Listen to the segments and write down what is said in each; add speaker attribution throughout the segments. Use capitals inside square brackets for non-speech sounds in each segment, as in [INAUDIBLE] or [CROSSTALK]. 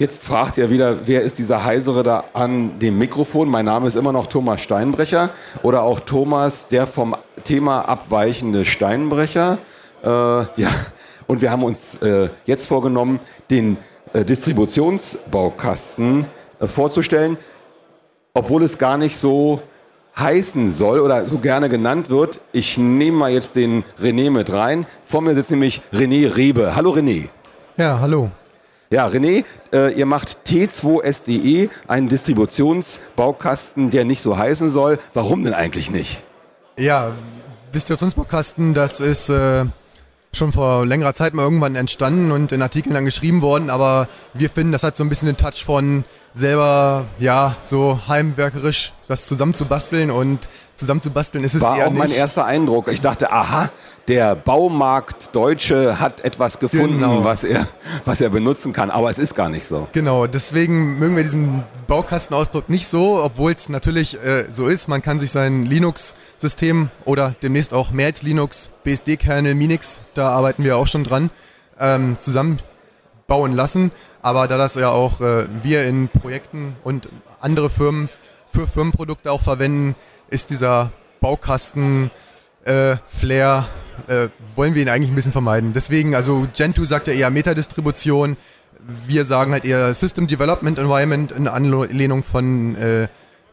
Speaker 1: Jetzt fragt ihr wieder, wer ist dieser Heisere da an dem Mikrofon? Mein Name ist immer noch Thomas Steinbrecher oder auch Thomas, der vom Thema abweichende Steinbrecher. Äh, ja, und wir haben uns äh, jetzt vorgenommen, den äh, Distributionsbaukasten äh, vorzustellen, obwohl es gar nicht so heißen soll oder so gerne genannt wird. Ich nehme mal jetzt den René mit rein. Vor mir sitzt nämlich René Rebe. Hallo René.
Speaker 2: Ja, hallo.
Speaker 1: Ja, René, äh, ihr macht T2SDE, einen Distributionsbaukasten, der nicht so heißen soll. Warum denn eigentlich nicht?
Speaker 2: Ja, Distributionsbaukasten, das ist äh, schon vor längerer Zeit mal irgendwann entstanden und in Artikeln dann geschrieben worden, aber wir finden, das hat so ein bisschen den Touch von selber, ja, so heimwerkerisch das zusammenzubasteln und zusammenzubasteln ist es
Speaker 1: War
Speaker 2: eher
Speaker 1: auch
Speaker 2: nicht.
Speaker 1: mein erster Eindruck. Ich dachte, aha, der Baumarkt Deutsche hat etwas gefunden,
Speaker 2: Genau.
Speaker 1: was, er, was er benutzen kann. Aber es ist gar nicht so.
Speaker 2: Genau, deswegen mögen wir diesen Baukastenausdruck nicht so, obwohl es natürlich äh, so ist. Man kann sich sein Linux-System oder demnächst auch mehr als Linux, BSD-Kernel, Minix, da arbeiten wir auch schon dran, ähm, zusammenbauen lassen. Aber da das ja auch äh, wir in Projekten und andere Firmen für Firmenprodukte auch verwenden, ist dieser Baukasten äh, äh, wollen wir ihn eigentlich ein bisschen vermeiden. Deswegen, also Gentoo sagt ja eher Metadistribution, wir sagen halt eher System Development Environment in Anlehnung von äh,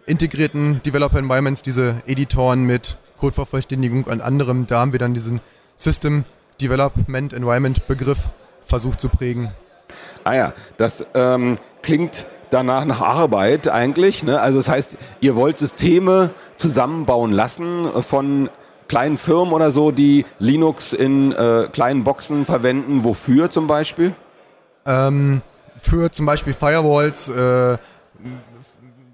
Speaker 2: integrierten Developer Environments, diese Editoren mit Codevervollständigung und anderem. Da haben wir dann diesen System Development Environment Begriff versucht zu prägen.
Speaker 1: Ah ja, das ähm, klingt danach nach Arbeit eigentlich. Ne? Also das heißt, ihr wollt Systeme zusammenbauen lassen von kleinen Firmen oder so, die Linux in äh, kleinen Boxen verwenden. Wofür zum Beispiel?
Speaker 2: Ähm, für zum Beispiel Firewalls, äh,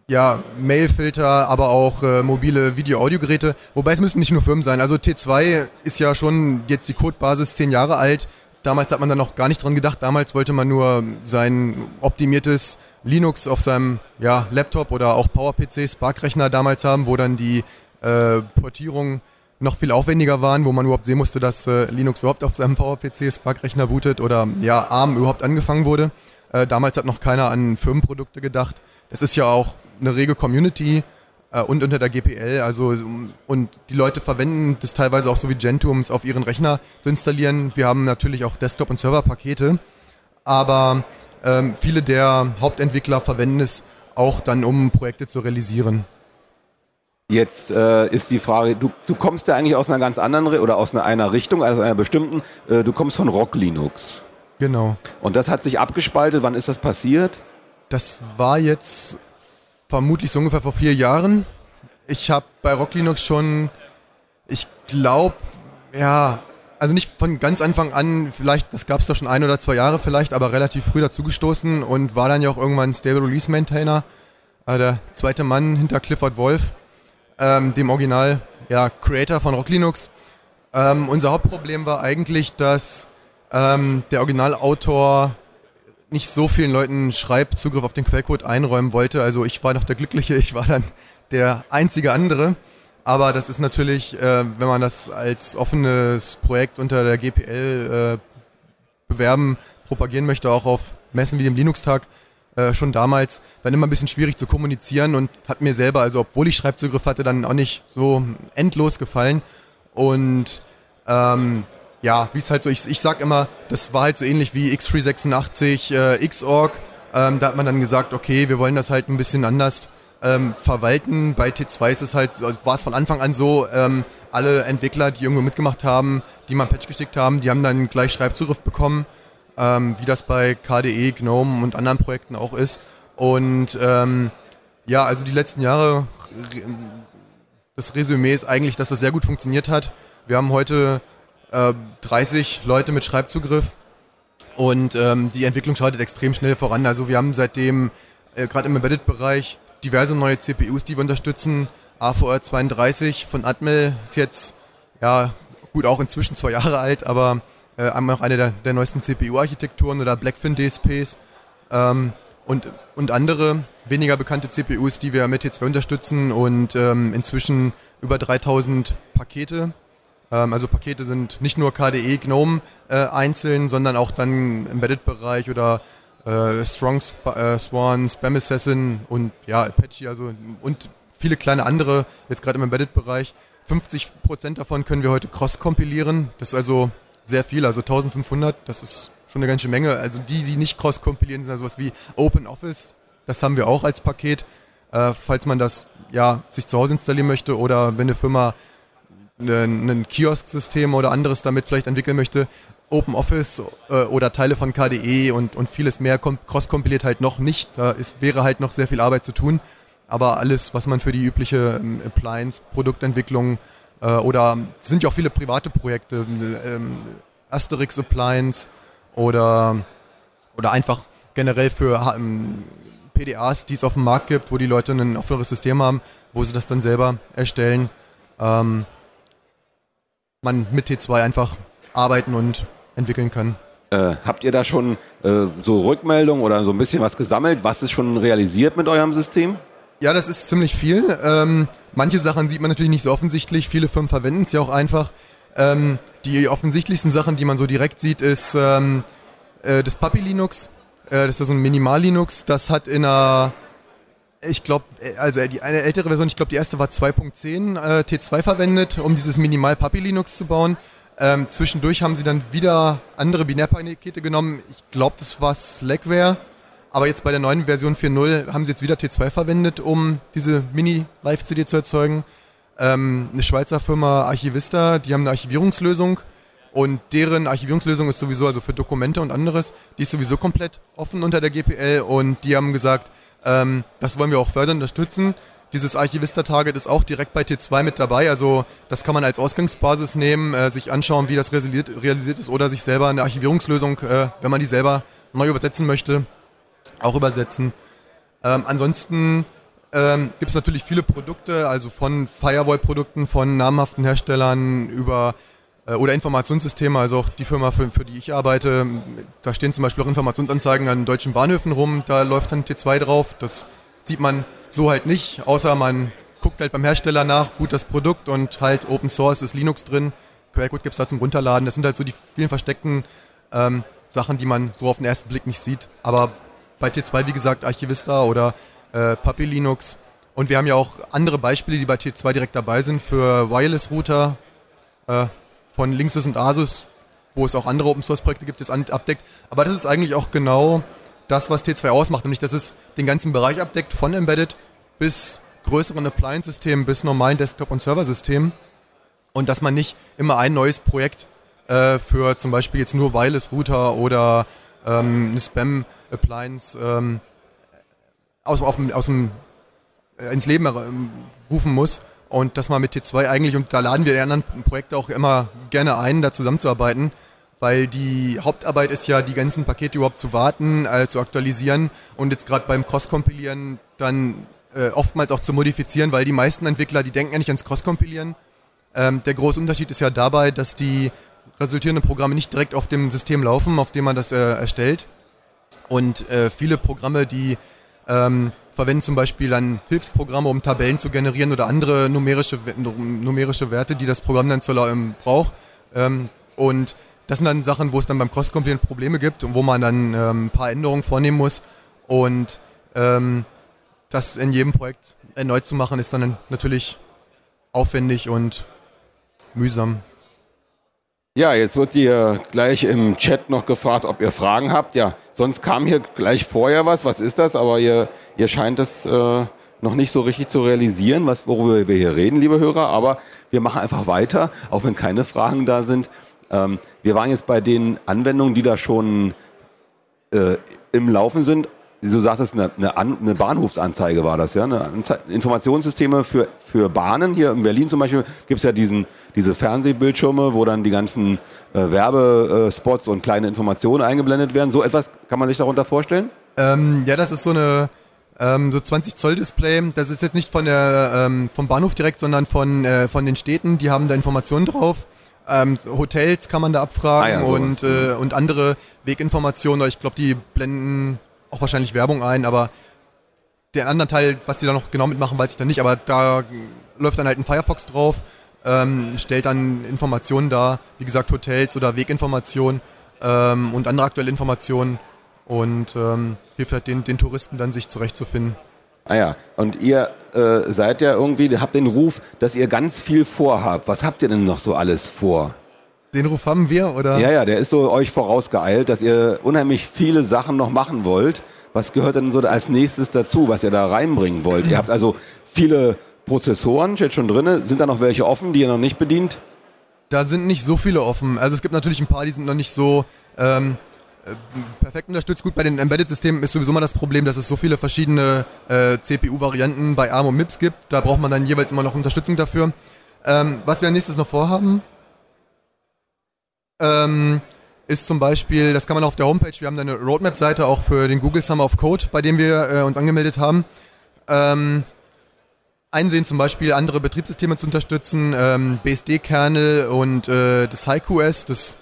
Speaker 2: ja, Mailfilter, aber auch äh, mobile Video-Audio-Geräte. Wobei es müssen nicht nur Firmen sein. Also T2 ist ja schon jetzt die Codebasis zehn Jahre alt. Damals hat man da noch gar nicht dran gedacht. Damals wollte man nur sein optimiertes Linux auf seinem ja, Laptop oder auch PowerPC, Spark-Rechner damals haben, wo dann die äh, Portierungen noch viel aufwendiger waren, wo man überhaupt sehen musste, dass äh, Linux überhaupt auf seinem PowerPC Spark-Rechner bootet oder ja, ARM überhaupt angefangen wurde. Äh, damals hat noch keiner an Firmenprodukte gedacht. Es ist ja auch eine rege Community äh, und unter der GPL, also und die Leute verwenden das teilweise auch so wie Gentoo, es auf ihren Rechner zu installieren. Wir haben natürlich auch Desktop- und Serverpakete, aber ähm, viele der Hauptentwickler verwenden es auch dann, um Projekte zu realisieren.
Speaker 1: Jetzt äh, ist die Frage, du, du kommst ja eigentlich aus einer ganz anderen oder aus einer, einer Richtung, also einer bestimmten. Äh, du kommst von Rock Linux.
Speaker 2: Genau.
Speaker 1: Und das hat sich abgespaltet. Wann ist das passiert?
Speaker 2: Das war jetzt vermutlich so ungefähr vor vier Jahren. Ich habe bei Rock Linux schon, ich glaube, ja, also nicht von ganz Anfang an, vielleicht, das gab es doch schon ein oder zwei Jahre vielleicht, aber relativ früh dazugestoßen und war dann ja auch irgendwann Stable Release Maintainer, äh, der zweite Mann hinter Clifford Wolf, ähm, dem Original, ja, Creator von Rock Linux. Ähm, unser Hauptproblem war eigentlich, dass ähm, der Originalautor nicht so vielen Leuten Schreibzugriff auf den Quellcode einräumen wollte. Also ich war noch der Glückliche, [LAUGHS] ich war dann der einzige andere. Aber das ist natürlich, äh, wenn man das als offenes Projekt unter der GPL äh, bewerben, propagieren möchte, auch auf Messen wie dem Linux-Tag, äh, schon damals, dann immer ein bisschen schwierig zu kommunizieren und hat mir selber, also obwohl ich Schreibzugriff hatte, dann auch nicht so endlos gefallen. Und ähm, ja, wie es halt so, ich, ich sag immer, das war halt so ähnlich wie X386, äh, Xorg. Ähm, da hat man dann gesagt, okay, wir wollen das halt ein bisschen anders ähm, verwalten. Bei T2 ist es halt, also war es von Anfang an so, ähm, alle Entwickler, die irgendwo mitgemacht haben, die mal ein Patch geschickt haben, die haben dann gleich Schreibzugriff bekommen, ähm, wie das bei KDE, GNOME und anderen Projekten auch ist. Und ähm, ja, also die letzten Jahre, re- das Resümee ist eigentlich, dass das sehr gut funktioniert hat. Wir haben heute äh, 30 Leute mit Schreibzugriff und ähm, die Entwicklung schreitet extrem schnell voran. Also wir haben seitdem äh, gerade im Embedded-Bereich diverse neue CPUs, die wir unterstützen. AVR 32 von Atmel ist jetzt ja gut auch inzwischen zwei Jahre alt, aber äh, auch eine der, der neuesten CPU-Architekturen oder Blackfin DSPs ähm, und, und andere weniger bekannte CPUs, die wir mit T2 unterstützen und ähm, inzwischen über 3000 Pakete. Ähm, also Pakete sind nicht nur KDE, GNOME äh, einzeln, sondern auch dann im Embedded-Bereich oder äh, Strong Sp äh, Swan, Spam Assassin und ja, Apache, also und viele kleine andere, jetzt gerade im Embedded-Bereich. 50% davon können wir heute cross-kompilieren. Das ist also sehr viel, also 1500, das ist schon eine ganze Menge. Also die, die nicht cross-kompilieren, sind also was wie OpenOffice, das haben wir auch als Paket, äh, falls man das ja sich zu Hause installieren möchte oder wenn eine Firma ein Kiosk-System oder anderes damit vielleicht entwickeln möchte, OpenOffice äh, oder Teile von KDE und, und vieles mehr cross-kompiliert halt noch nicht. Da ist, wäre halt noch sehr viel Arbeit zu tun. Aber alles, was man für die übliche ähm, Appliance-Produktentwicklung äh, oder sind ja auch viele private Projekte, ähm, Asterix Appliance oder, oder einfach generell für ähm, PDAs, die es auf dem Markt gibt, wo die Leute ein offeneres System haben, wo sie das dann selber erstellen. Ähm, man mit T2 einfach arbeiten und entwickeln kann.
Speaker 1: Äh, habt ihr da schon äh, so Rückmeldungen oder so ein bisschen was gesammelt? Was ist schon realisiert mit eurem System?
Speaker 2: Ja, das ist ziemlich viel. Ähm, manche Sachen sieht man natürlich nicht so offensichtlich. Viele Firmen verwenden es ja auch einfach. Ähm, die offensichtlichsten Sachen, die man so direkt sieht, ist ähm, äh, das Puppy Linux. Äh, das ist so ein Minimal Linux. Das hat in einer ich glaube, äh, also die, eine ältere Version, ich glaube, die erste war 2.10 äh, T2 verwendet, um dieses Minimal Puppy Linux zu bauen. Ähm, zwischendurch haben sie dann wieder andere Binärpakete genommen. Ich glaube, das war Slackware. Aber jetzt bei der neuen Version 4.0 haben sie jetzt wieder T2 verwendet, um diese Mini-Live-CD zu erzeugen. Ähm, eine Schweizer Firma Archivista, die haben eine Archivierungslösung und deren Archivierungslösung ist sowieso, also für Dokumente und anderes, die ist sowieso komplett offen unter der GPL und die haben gesagt, ähm, das wollen wir auch fördern, unterstützen. Dieses Archivista-Target ist auch direkt bei T2 mit dabei. Also das kann man als Ausgangsbasis nehmen, äh, sich anschauen, wie das realisiert, realisiert, ist oder sich selber eine Archivierungslösung, äh, wenn man die selber neu übersetzen möchte, auch übersetzen. Ähm, ansonsten ähm, gibt es natürlich viele Produkte, also von Firewall-Produkten von namhaften Herstellern über äh, oder Informationssysteme, also auch die Firma, für, für, die ich arbeite, da stehen zum Beispiel auch Informationsanzeigen an deutschen Bahnhöfen rum, da läuft dann T2 drauf. Das sieht man so halt nicht, außer man guckt halt beim Hersteller nach, gut das Produkt und halt Open Source ist Linux drin, Quellcode gibt es da zum Runterladen. Das sind halt so die vielen versteckten ähm, Sachen, die man so auf den ersten Blick nicht sieht. Aber bei T2, wie gesagt, Archivista oder äh, Puppy Linux. Und wir haben ja auch andere Beispiele, die bei T2 direkt dabei sind für Wireless Router äh, von Linksys und Asus, wo es auch andere Open Source Projekte gibt, das abdeckt. Aber das ist eigentlich auch genau das, was T2 ausmacht, nämlich dass es den ganzen Bereich abdeckt, von Embedded bis größeren Appliance-Systemen bis normalen Desktop- und Serversystemen. Und dass man nicht immer ein neues Projekt äh, für zum Beispiel jetzt nur Wireless-Router oder ähm, eine Spam-Appliance ähm, aus, auf, aus dem, äh, ins Leben rufen muss. Und dass man mit T2 eigentlich, und da laden wir die anderen Projekte auch immer gerne ein, da zusammenzuarbeiten, weil die Hauptarbeit ist ja, die ganzen Pakete überhaupt zu warten, äh, zu aktualisieren und jetzt gerade beim Cross-Kompilieren dann äh, oftmals auch zu modifizieren, weil die meisten Entwickler, die denken ja nicht ans Cross-Kompilieren. Ähm, der große Unterschied ist ja dabei, dass die resultierenden Programme nicht direkt auf dem System laufen, auf dem man das äh, erstellt. Und äh, viele Programme, die ähm, verwenden zum Beispiel dann Hilfsprogramme, um Tabellen zu generieren oder andere numerische, numerische Werte, die das Programm dann zu, ähm, braucht. Ähm, und das sind dann Sachen, wo es dann beim Cross-Compilieren Probleme gibt und wo man dann ähm, ein paar Änderungen vornehmen muss. Und ähm, das in jedem Projekt erneut zu machen, ist dann natürlich aufwendig und mühsam.
Speaker 1: Ja, jetzt wird hier gleich im Chat noch gefragt, ob ihr Fragen habt. Ja, sonst kam hier gleich vorher was. Was ist das? Aber ihr, ihr scheint es äh, noch nicht so richtig zu realisieren, was, worüber wir hier reden, liebe Hörer. Aber wir machen einfach weiter, auch wenn keine Fragen da sind. Ähm, wir waren jetzt bei den Anwendungen, die da schon äh, im Laufen sind. Du sagtest, eine, eine, eine Bahnhofsanzeige war das, ja? Eine Informationssysteme für, für Bahnen. Hier in Berlin zum Beispiel gibt es ja diesen, diese Fernsehbildschirme, wo dann die ganzen äh, Werbespots und kleine Informationen eingeblendet werden. So etwas kann man sich darunter vorstellen?
Speaker 2: Ähm, ja, das ist so eine ähm, so 20 Zoll Display. Das ist jetzt nicht von der, ähm, vom Bahnhof direkt, sondern von, äh, von den Städten. Die haben da Informationen drauf. Ähm, Hotels kann man da abfragen ah ja, und, äh, und andere Weginformationen. Ich glaube, die blenden auch wahrscheinlich Werbung ein, aber den anderen Teil, was die da noch genau mitmachen, weiß ich dann nicht. Aber da läuft dann halt ein Firefox drauf, ähm, stellt dann Informationen dar, wie gesagt Hotels oder Weginformationen ähm, und andere aktuelle Informationen. und ähm, hilft halt den, den Touristen dann sich zurechtzufinden.
Speaker 1: Ah ja, und ihr äh, seid ja irgendwie, habt den Ruf, dass ihr ganz viel vorhabt. Was habt ihr denn noch so alles vor?
Speaker 2: Den Ruf haben wir, oder?
Speaker 1: Ja, ja, der ist so euch vorausgeeilt, dass ihr unheimlich viele Sachen noch machen wollt. Was gehört denn so als nächstes dazu, was ihr da reinbringen wollt? ihr habt also viele Prozessoren steht schon drin. Sind da noch welche offen, die ihr noch nicht bedient?
Speaker 2: Da sind nicht so viele offen. Also es gibt natürlich ein paar, die sind noch nicht so ähm, äh, perfekt unterstützt. Gut, bei den Embedded-Systemen ist sowieso mal das Problem, dass es so viele verschiedene äh, CPU-Varianten bei ARM und MIPS gibt. Da braucht man dann jeweils immer noch Unterstützung dafür. Ähm, was wir als nächstes noch vorhaben, ähm, ist zum Beispiel, das kann man auf der Homepage, wir haben da eine Roadmap-Seite auch für den Google Summer of Code, bei dem wir äh, uns angemeldet haben. Ähm, einsehen, zum Beispiel andere Betriebssysteme zu unterstützen, ähm, BSD-Kernel und äh, das HiQS, das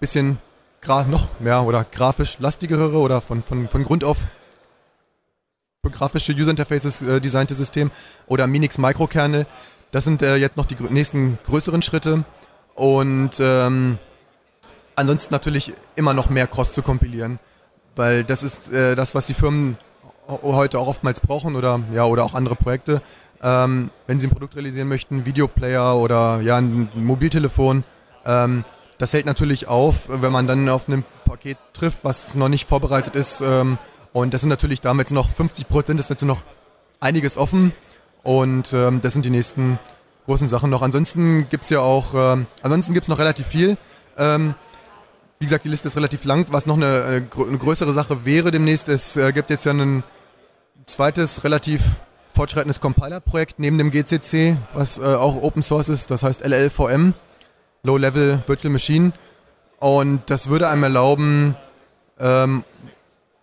Speaker 2: bisschen noch mehr oder grafisch lastigere oder von, von, von Grund auf für grafische User Interfaces äh, designte System oder Minix Microkernel. Das sind äh, jetzt noch die gr nächsten größeren Schritte und ähm, ansonsten natürlich immer noch mehr Cross zu kompilieren, weil das ist äh, das, was die Firmen heute auch oftmals brauchen oder ja oder auch andere Projekte ähm, wenn Sie ein Produkt realisieren möchten, Videoplayer oder ja, ein Mobiltelefon. Ähm, das hält natürlich auf, wenn man dann auf einem Paket trifft, was noch nicht vorbereitet ist. Ähm, und das sind natürlich damit noch 50 Prozent, ist jetzt noch einiges offen. Und ähm, das sind die nächsten großen Sachen noch. Ansonsten gibt's ja auch, ähm, ansonsten gibt's noch relativ viel. Ähm, wie gesagt, die Liste ist relativ lang. Was noch eine, eine größere Sache wäre demnächst, es äh, gibt jetzt ja ein zweites relativ fortschreitendes Compiler-Projekt neben dem GCC, was äh, auch Open Source ist, das heißt LLVM, Low Level Virtual Machine. Und das würde einem erlauben, ähm,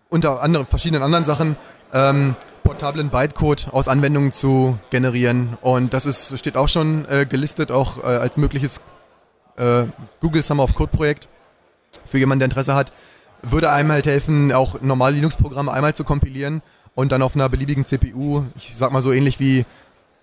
Speaker 2: unter andere, verschiedenen anderen Sachen, ähm, portablen Bytecode aus Anwendungen zu generieren. Und das ist, steht auch schon äh, gelistet, auch äh, als mögliches äh, Google Summer of Code Projekt für jemanden, der Interesse hat. Würde einem halt helfen, auch normale Linux-Programme einmal zu kompilieren und dann auf einer beliebigen CPU, ich sag mal so ähnlich wie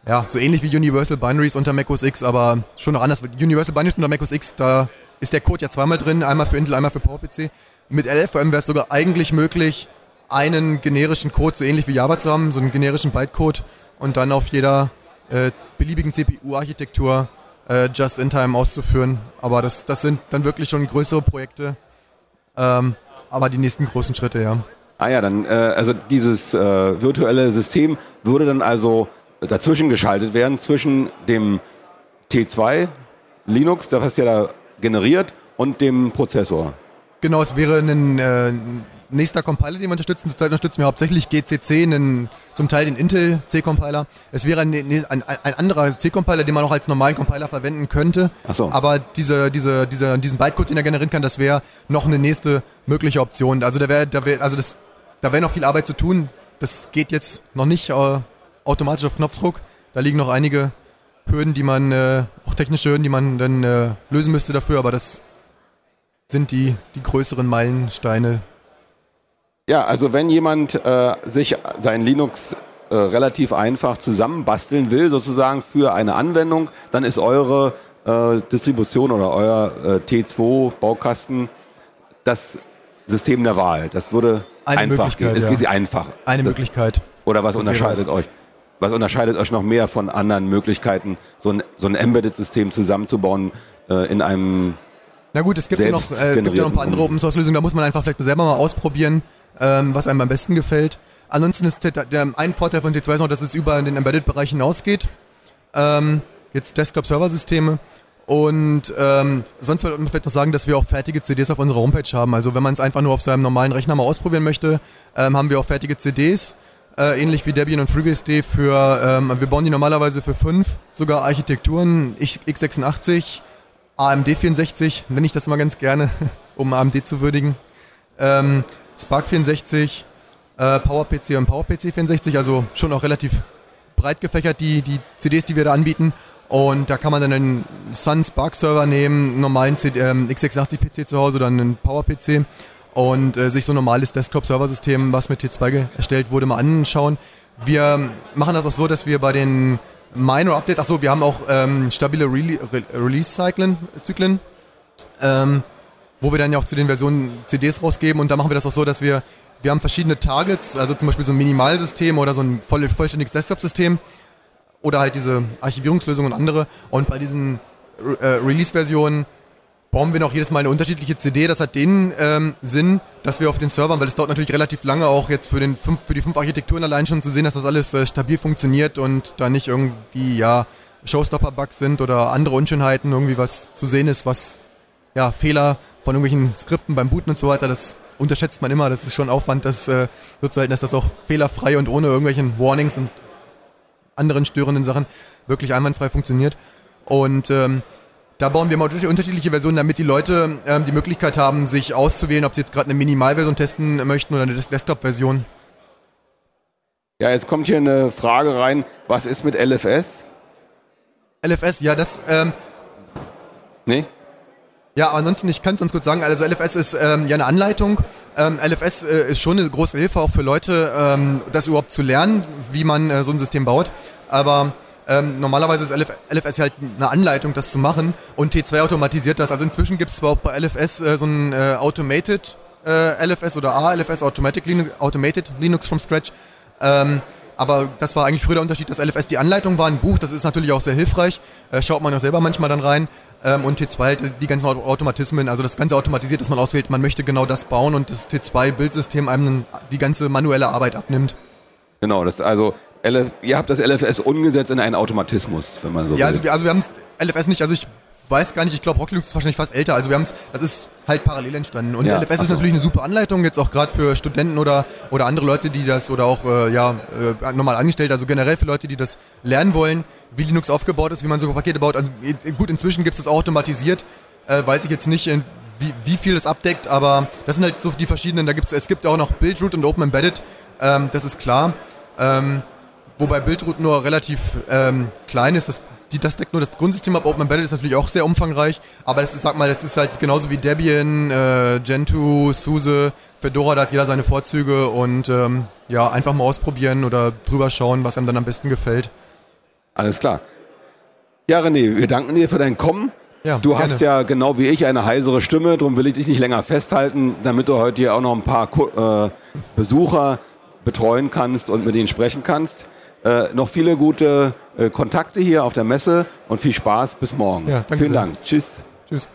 Speaker 2: ja, so ähnlich wie Universal Binaries unter Mac OS X, aber schon noch anders. Universal Binaries unter Mac OS X, da ist der Code ja zweimal drin, einmal für Intel, einmal für PowerPC. Mit LLVM wäre es sogar eigentlich möglich, einen generischen Code, so ähnlich wie Java zu haben, so einen generischen Bytecode und dann auf jeder äh, beliebigen CPU-Architektur äh, just in time auszuführen. Aber das, das sind dann wirklich schon größere Projekte. Ähm, aber die nächsten großen Schritte, ja.
Speaker 1: Ah ja, dann, äh, also dieses äh, virtuelle System würde dann also dazwischen geschaltet werden, zwischen dem T2 Linux, das hast ja da generiert, und dem Prozessor.
Speaker 2: Genau, es wäre ein äh, nächster Compiler, den wir unterstützen. Zurzeit unterstützen wir hauptsächlich GCC, einen, zum Teil den Intel C-Compiler. Es wäre ein, ein, ein anderer C-Compiler, den man auch als normalen Compiler verwenden könnte.
Speaker 1: Ach so.
Speaker 2: Aber diese, diese, diese, diesen Bytecode, den er generieren kann, das wäre noch eine nächste mögliche Option. Also da wäre, da wäre, also das da wäre noch viel Arbeit zu tun. Das geht jetzt noch nicht äh, automatisch auf Knopfdruck. Da liegen noch einige Hürden, die man, äh, auch technische Hürden, die man dann äh, lösen müsste dafür, aber das sind die, die größeren Meilensteine.
Speaker 1: Ja, also wenn jemand äh, sich sein Linux äh, relativ einfach zusammenbasteln will, sozusagen für eine Anwendung, dann ist eure äh, Distribution oder euer T2-Baukasten das System der Wahl. Das würde
Speaker 2: eine
Speaker 1: einfach
Speaker 2: Möglichkeit,
Speaker 1: Es
Speaker 2: ja.
Speaker 1: geht sie einfach.
Speaker 2: Eine
Speaker 1: das,
Speaker 2: Möglichkeit.
Speaker 1: Oder was unterscheidet euch? Was unterscheidet euch noch mehr von anderen Möglichkeiten, so ein, so ein Embedded-System zusammenzubauen äh, in einem
Speaker 2: Na gut, es gibt, ja noch, äh, es gibt ja noch ein paar andere Open-Source-Lösungen, da muss man einfach vielleicht selber mal ausprobieren, ähm, was einem am besten gefällt. Ansonsten ist der, der, ein Vorteil von T2 ist noch, dass es über den Embedded-Bereich hinausgeht. Ähm, jetzt Desktop-Server-Systeme. Und ähm, sonst wollte man vielleicht noch sagen, dass wir auch fertige CDs auf unserer Homepage haben. Also wenn man es einfach nur auf seinem normalen Rechner mal ausprobieren möchte, ähm, haben wir auch fertige CDs, äh, ähnlich wie Debian und FreeBSD für, ähm, wir bauen die normalerweise für fünf, sogar Architekturen, x86, AMD 64, nenne ich das mal ganz gerne, [LAUGHS] um AMD zu würdigen, ähm, Spark 64, äh, PowerPC und PowerPC 64, also schon auch relativ breit gefächert, die, die CDs, die wir da anbieten. Und da kann man dann einen Sun Spark Server nehmen, einen normalen CD, ähm, x86 PC zu Hause oder einen Power PC und äh, sich so ein normales Desktop-Server-System, was mit T2 erstellt wurde, mal anschauen. Wir machen das auch so, dass wir bei den Minor-Updates, achso, wir haben auch ähm, stabile Re Re Release-Zyklen. Ähm, wo wir dann ja auch zu den Versionen CDs rausgeben und da machen wir das auch so, dass wir, wir haben verschiedene Targets, also zum Beispiel so ein Minimalsystem oder so ein voll, vollständiges Desktop-System oder halt diese Archivierungslösungen und andere und bei diesen äh, Release-Versionen bauen wir noch jedes Mal eine unterschiedliche CD. Das hat den ähm, Sinn, dass wir auf den Servern, weil es dauert natürlich relativ lange auch jetzt für, den fünf, für die fünf Architekturen allein schon zu sehen, dass das alles äh, stabil funktioniert und da nicht irgendwie, ja, Showstopper-Bugs sind oder andere Unschönheiten, irgendwie was zu sehen ist, was, ja, Fehler von irgendwelchen Skripten beim Booten und so weiter, das unterschätzt man immer. Das ist schon Aufwand, das äh, so zu halten, dass das auch fehlerfrei und ohne irgendwelchen Warnings und anderen störenden Sachen wirklich einwandfrei funktioniert. Und ähm, da bauen wir mal unterschiedliche Versionen, damit die Leute ähm, die Möglichkeit haben, sich auszuwählen, ob sie jetzt gerade eine Minimalversion testen möchten oder eine Desktop-Version.
Speaker 1: Ja, jetzt kommt hier eine Frage rein. Was ist mit LFS?
Speaker 2: LFS, ja, das. Ähm,
Speaker 1: nee?
Speaker 2: Ja, ansonsten, ich kann es uns kurz sagen, also LFS ist ähm, ja eine Anleitung. Ähm, LFS äh, ist schon eine große Hilfe auch für Leute, ähm, das überhaupt zu lernen, wie man äh, so ein System baut. Aber ähm, normalerweise ist LF LFS halt eine Anleitung, das zu machen und T2 automatisiert das. Also inzwischen gibt es zwar auch bei LFS äh, so ein äh, Automated äh, LFS oder ALFS, Automatic Linux, Automated Linux from Scratch. Ähm, aber das war eigentlich früher der Unterschied, dass LFS die Anleitung war, ein Buch, das ist natürlich auch sehr hilfreich. Äh, schaut man auch selber manchmal dann rein. Ähm, und T2 halt die ganzen Automatismen, also das ganze automatisiert, dass man auswählt, man möchte genau das bauen und das T2-Bildsystem einem die ganze manuelle Arbeit abnimmt.
Speaker 1: Genau, das also LF, ihr habt das LFS umgesetzt in einen Automatismus, wenn man so
Speaker 2: ja, will. Ja, also wir, also wir haben LFS nicht, also ich weiß gar nicht, ich glaube Rocklinux ist wahrscheinlich fast älter, also wir haben es, das ist halt parallel entstanden. Und ja, LFS ist natürlich eine super Anleitung, jetzt auch gerade für Studenten oder, oder andere Leute, die das, oder auch äh, ja, äh, normal angestellt, also generell für Leute, die das lernen wollen, wie Linux aufgebaut ist, wie man so Pakete baut. Also gut, inzwischen gibt es das automatisiert, äh, weiß ich jetzt nicht, wie, wie viel es abdeckt, aber das sind halt so die verschiedenen, da gibt's, es gibt auch noch Buildroot und Open Embedded, ähm, das ist klar. Ähm, wobei Bildroot nur relativ ähm, klein ist. Das, die, das deckt nur das Grundsystem ab. Open Embedded ist natürlich auch sehr umfangreich, aber das ist, sag mal, das ist halt genauso wie Debian, äh, Gentoo, SUSE, Fedora, da hat jeder seine Vorzüge und ähm, ja, einfach mal ausprobieren oder drüber schauen, was einem dann am besten gefällt.
Speaker 1: Alles klar. Ja, René, wir danken dir für dein Kommen. Ja, du gerne. hast ja genau wie ich eine heisere Stimme, darum will ich dich nicht länger festhalten, damit du heute hier auch noch ein paar äh, Besucher betreuen kannst und mit ihnen sprechen kannst. Äh, noch viele gute äh, Kontakte hier auf der Messe und viel Spaß. Bis morgen. Ja, Vielen sehr. Dank. Tschüss. Tschüss.